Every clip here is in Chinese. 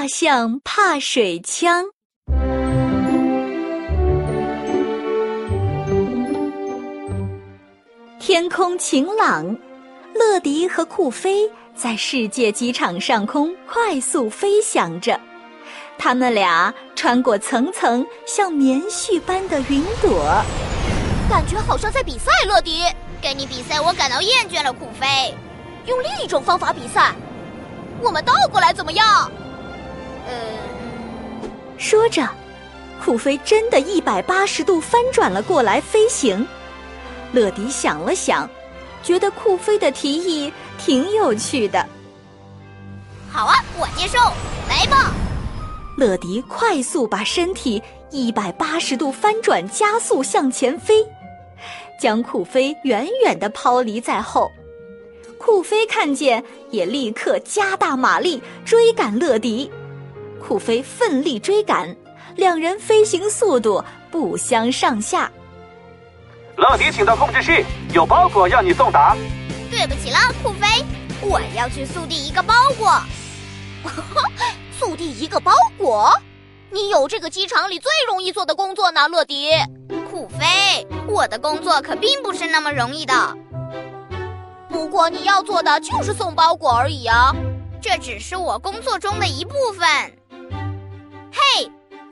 大象怕水枪。天空晴朗，乐迪和酷飞在世界机场上空快速飞翔着。他们俩穿过层层像棉絮般的云朵，感觉好像在比赛。乐迪，跟你比赛我感到厌倦了。酷飞，用另一种方法比赛，我们倒过来怎么样？呃，说着，酷飞真的一百八十度翻转了过来飞行。乐迪想了想，觉得酷飞的提议挺有趣的。好啊，我接受，来吧！乐迪快速把身体一百八十度翻转，加速向前飞，将酷飞远远的抛离在后。酷飞看见，也立刻加大马力追赶乐迪。酷飞奋力追赶，两人飞行速度不相上下。乐迪，请到控制室，有包裹要你送达。对不起了，酷飞，我要去速递一个包裹。速递一个包裹？你有这个机场里最容易做的工作呢，乐迪。酷飞，我的工作可并不是那么容易的。不过你要做的就是送包裹而已啊，这只是我工作中的一部分。嘿，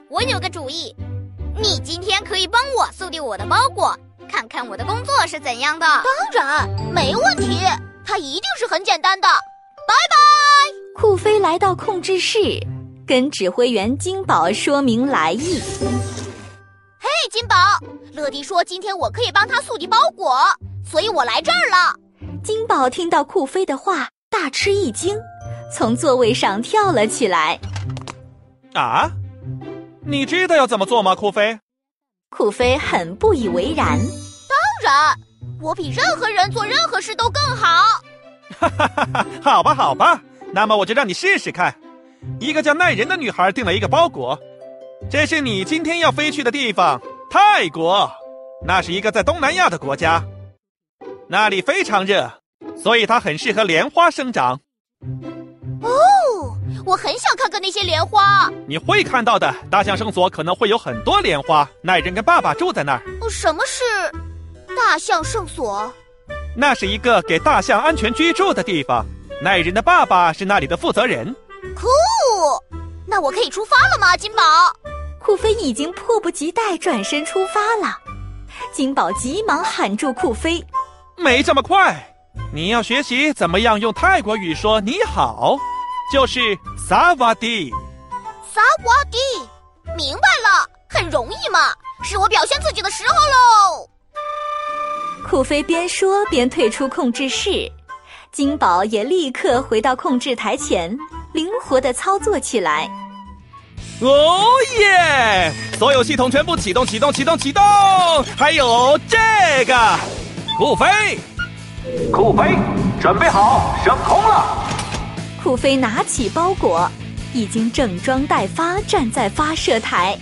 我有个主意，你今天可以帮我速递我的包裹，看看我的工作是怎样的。当然，没问题，它一定是很简单的。拜拜。酷飞来到控制室，跟指挥员金宝说明来意。嘿，金宝，乐迪说今天我可以帮他速递包裹，所以我来这儿了。金宝听到酷飞的话，大吃一惊，从座位上跳了起来。啊，你知道要怎么做吗，酷飞？酷飞很不以为然。当然，我比任何人做任何事都更好。哈哈哈哈！好吧，好吧，那么我就让你试试看。一个叫奈人的女孩订了一个包裹，这是你今天要飞去的地方——泰国。那是一个在东南亚的国家，那里非常热，所以它很适合莲花生长。哦。我很想看看那些莲花。你会看到的，大象圣所可能会有很多莲花。奈人跟爸爸住在那儿。什么是大象圣所？那是一个给大象安全居住的地方。奈人的爸爸是那里的负责人。酷，那我可以出发了吗，金宝？酷飞已经迫不及待转身出发了。金宝急忙喊住酷飞：“没这么快，你要学习怎么样用泰国语说你好。”就是萨瓦迪，萨瓦迪，明白了，很容易嘛，是我表现自己的时候喽。酷飞边说边退出控制室，金宝也立刻回到控制台前，灵活的操作起来。哦耶！所有系统全部启动，启动，启动，启动！还有这个，酷飞，酷飞，准备好，升空了。酷飞拿起包裹，已经整装待发，站在发射台。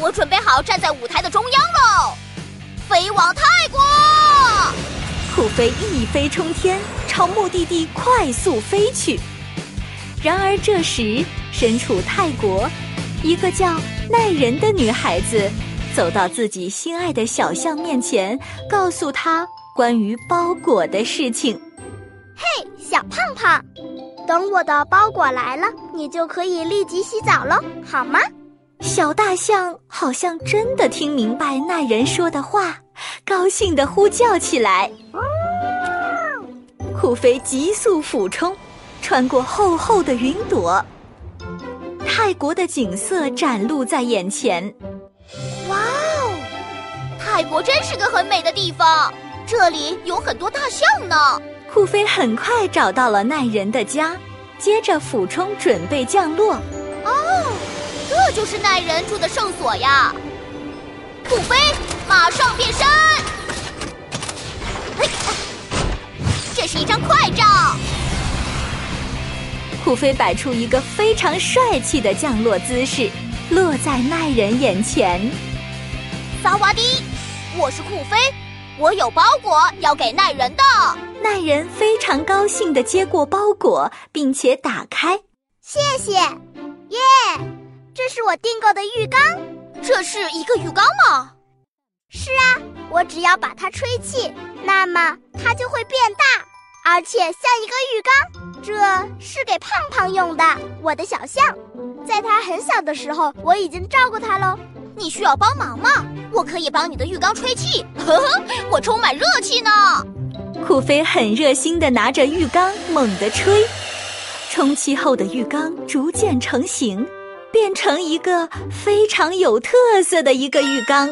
我准备好站在舞台的中央喽，飞往泰国。酷飞一飞冲天，朝目的地快速飞去。然而这时，身处泰国，一个叫奈人的女孩子走到自己心爱的小象面前，告诉他关于包裹的事情。嘿，小胖胖。等我的包裹来了，你就可以立即洗澡喽，好吗？小大象好像真的听明白那人说的话，高兴地呼叫起来。酷飞急速俯冲，穿过厚厚的云朵，泰国的景色展露在眼前。哇哦，泰国真是个很美的地方，这里有很多大象呢。酷飞很快找到了奈人的家，接着俯冲准备降落。哦，这就是奈人住的圣所呀！酷飞，马上变身！这是一张快照。酷飞摆出一个非常帅气的降落姿势，落在奈人眼前。萨瓦迪，我是酷飞。我有包裹要给奈人的，那人非常高兴的接过包裹，并且打开，谢谢，耶！这是我订购的浴缸。这是一个浴缸吗？是啊，我只要把它吹气，那么它就会变大，而且像一个浴缸。这是给胖胖用的，我的小象，在它很小的时候，我已经照顾它喽。你需要帮忙吗？我可以帮你的浴缸吹气，呵呵，我充满热气呢。酷飞很热心地拿着浴缸猛地吹，充气后的浴缸逐渐成型，变成一个非常有特色的一个浴缸。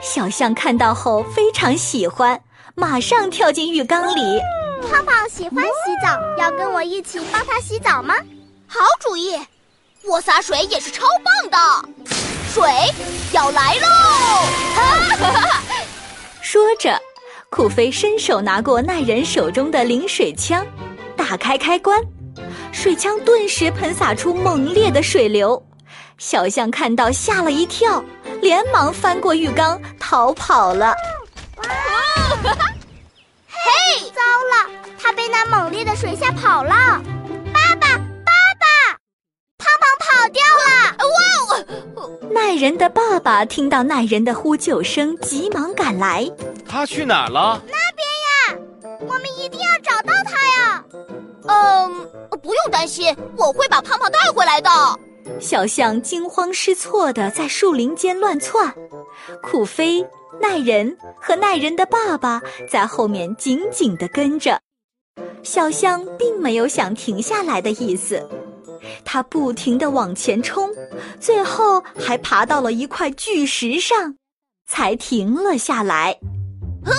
小象看到后非常喜欢，马上跳进浴缸里。胖胖喜欢洗澡，要跟我一起帮他洗澡吗？好主意，我洒水也是超棒的。水要来喽！说着，酷飞伸手拿过那人手中的淋水枪，打开开关，水枪顿时喷洒出猛烈的水流。小象看到吓了一跳，连忙翻过浴缸逃跑了。嘿，糟了，他被那猛烈的水吓跑了！爸爸，爸爸，胖胖跑掉了！哇哦！奈人的爸爸听到奈人的呼救声，急忙赶来。他去哪儿了？那边呀，我们一定要找到他呀！嗯，不用担心，我会把胖胖带回来的。小象惊慌失措地在树林间乱窜，酷飞、奈人和奈人的爸爸在后面紧紧地跟着。小象并没有想停下来的意思。他不停地往前冲，最后还爬到了一块巨石上，才停了下来。呃，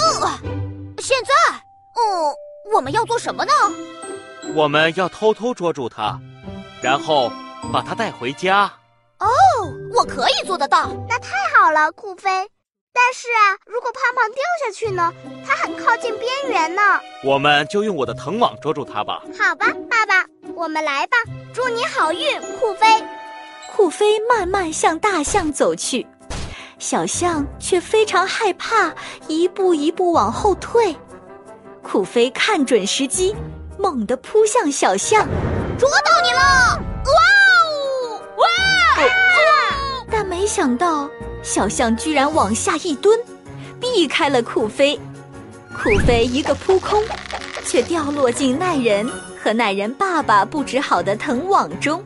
现在，哦，我们要做什么呢？我们要偷偷捉住他，然后把他带回家。哦，我可以做得到。那太好了，酷飞。但是啊，如果胖胖掉下去呢？它很靠近边缘呢。我们就用我的藤网捉住它吧。好吧，爸爸，我们来吧。祝你好运，酷飞。酷飞慢慢向大象走去，小象却非常害怕，一步一步往后退。酷飞看准时机，猛地扑向小象，捉到你了！哇哦，哇！哦但没想到。小象居然往下一蹲，避开了酷飞。酷飞一个扑空，却掉落进奈人和奈人爸爸布置好的藤网中。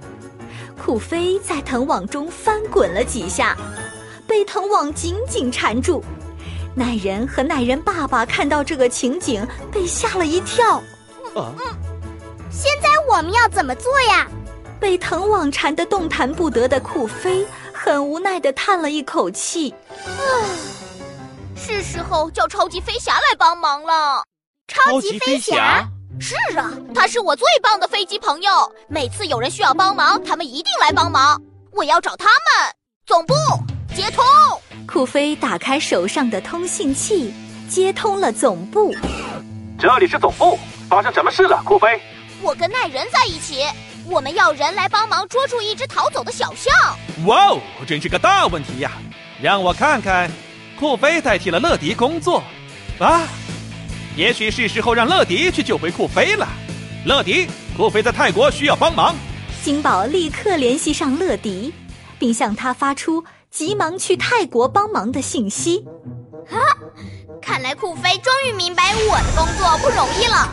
酷飞在藤网中翻滚了几下，被藤网紧紧缠住。奈人和奈人爸爸看到这个情景，被吓了一跳。嗯，现在我们要怎么做呀？被藤网缠得动弹不得的酷飞。很无奈地叹了一口气，唉，是时候叫超级飞侠来帮忙了。超级飞侠？是啊，他是我最棒的飞机朋友。每次有人需要帮忙，他们一定来帮忙。我要找他们。总部接通。酷飞打开手上的通信器，接通了总部。这里是总部，发生什么事了，酷飞？我跟奈人在一起。我们要人来帮忙捉住一只逃走的小象。哇哦，真是个大问题呀！让我看看，酷飞代替了乐迪工作，啊，也许是时候让乐迪去救回酷飞了。乐迪，酷飞在泰国需要帮忙。金宝立刻联系上乐迪，并向他发出急忙去泰国帮忙的信息。啊，看来酷飞终于明白我的工作不容易了，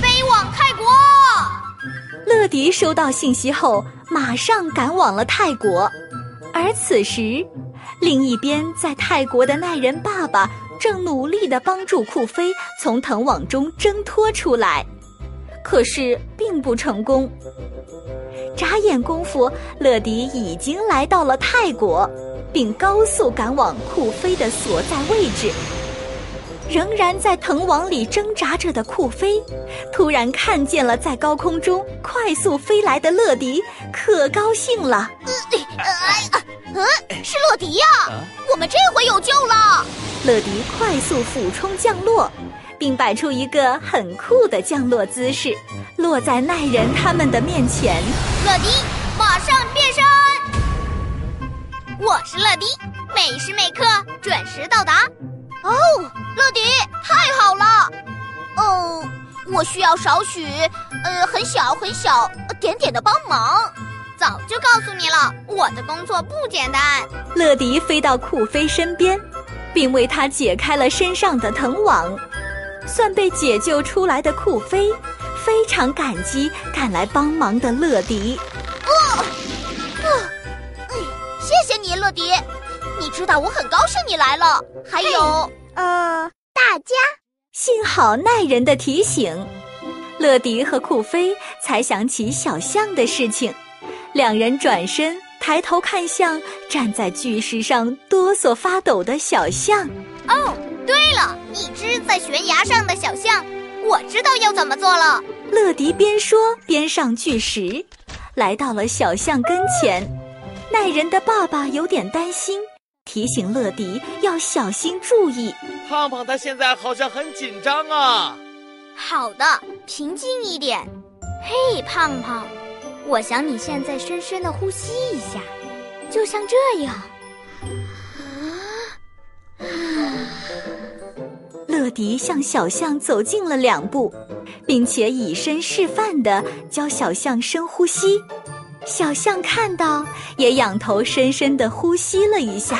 飞往泰国。乐迪收到信息后，马上赶往了泰国。而此时，另一边在泰国的奈人爸爸正努力地帮助酷飞从藤网中挣脱出来，可是并不成功。眨眼功夫，乐迪已经来到了泰国，并高速赶往酷飞的所在位置。仍然在藤网里挣扎着的酷飞，突然看见了在高空中快速飞来的乐迪，可高兴了。嗯，是乐迪呀！我们这回有救了。乐迪快速俯冲降落，并摆出一个很酷的降落姿势，落在奈人他们的面前。乐迪，马上变身！我是乐迪，每时每刻准时到达。哦，乐迪，太好了！哦，我需要少许，呃，很小很小点点的帮忙。早早就告诉你了，我的工作不简单。乐迪飞到酷飞身边，并为他解开了身上的藤网。算被解救出来的酷飞，非常感激赶来帮忙的乐迪。哦，嗯，谢谢你，乐迪。你知道我很高兴你来了。还有，呃，大家，幸好耐人的提醒。乐迪和酷飞才想起小象的事情，两人转身抬头看向站在巨石上哆嗦发抖的小象。哦，对了，一只在悬崖上的小象，我知道要怎么做了。乐迪边说边上巨石，来到了小象跟前。耐人的爸爸有点担心，提醒乐迪要小心注意。胖胖他现在好像很紧张啊。好的，平静一点。嘿，胖胖，我想你现在深深的呼吸一下，就像这样。乐迪向小象走近了两步，并且以身示范的教小象深呼吸。小象看到，也仰头深深的呼吸了一下。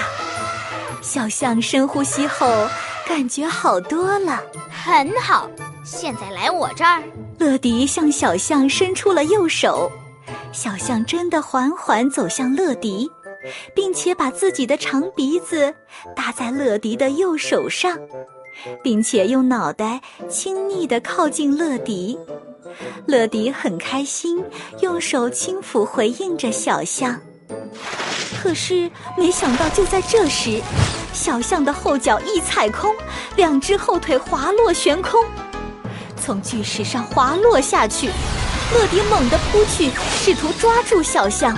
小象深呼吸后，感觉好多了。很好。现在来我这儿，乐迪向小象伸出了右手，小象真的缓缓走向乐迪，并且把自己的长鼻子搭在乐迪的右手上，并且用脑袋亲昵地靠近乐迪。乐迪很开心，用手轻抚回应着小象。可是没想到，就在这时，小象的后脚一踩空，两只后腿滑落悬空。从巨石上滑落下去，乐迪猛地扑去，试图抓住小象，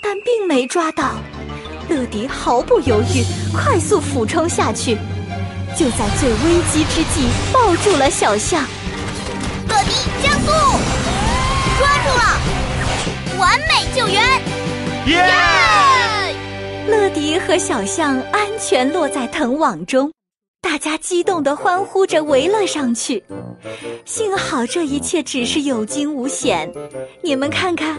但并没抓到。乐迪毫不犹豫，快速俯冲下去，就在最危机之际抱住了小象。乐迪加速，抓住了，完美救援！耶！乐迪和小象安全落在藤网中。大家激动地欢呼着围了上去，幸好这一切只是有惊无险。你们看看，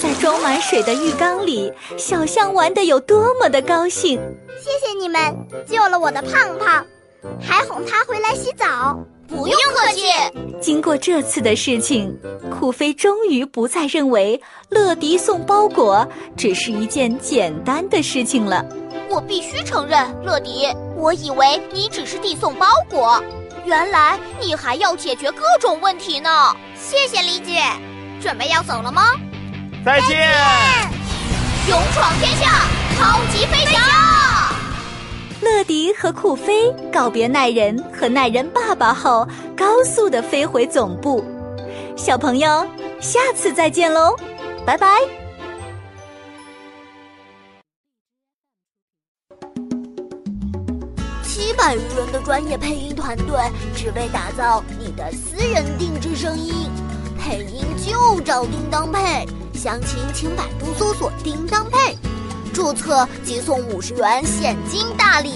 在装满水的浴缸里，小象玩得有多么的高兴！谢谢你们救了我的胖胖，还哄他回来洗澡。不用客气。经过这次的事情，酷飞终于不再认为乐迪送包裹只是一件简单的事情了。我必须承认，乐迪，我以为你只是递送包裹，原来你还要解决各种问题呢。谢谢理解，准备要走了吗？再见！勇闯天下，超级飞侠！乐迪和酷飞告别奈人和奈人爸爸后，高速的飞回总部。小朋友，下次再见喽，拜拜。七百余人的专业配音团队，只为打造你的私人定制声音。配音就找叮当配，详情请百度搜索“叮当配”，注册即送五十元现金大礼。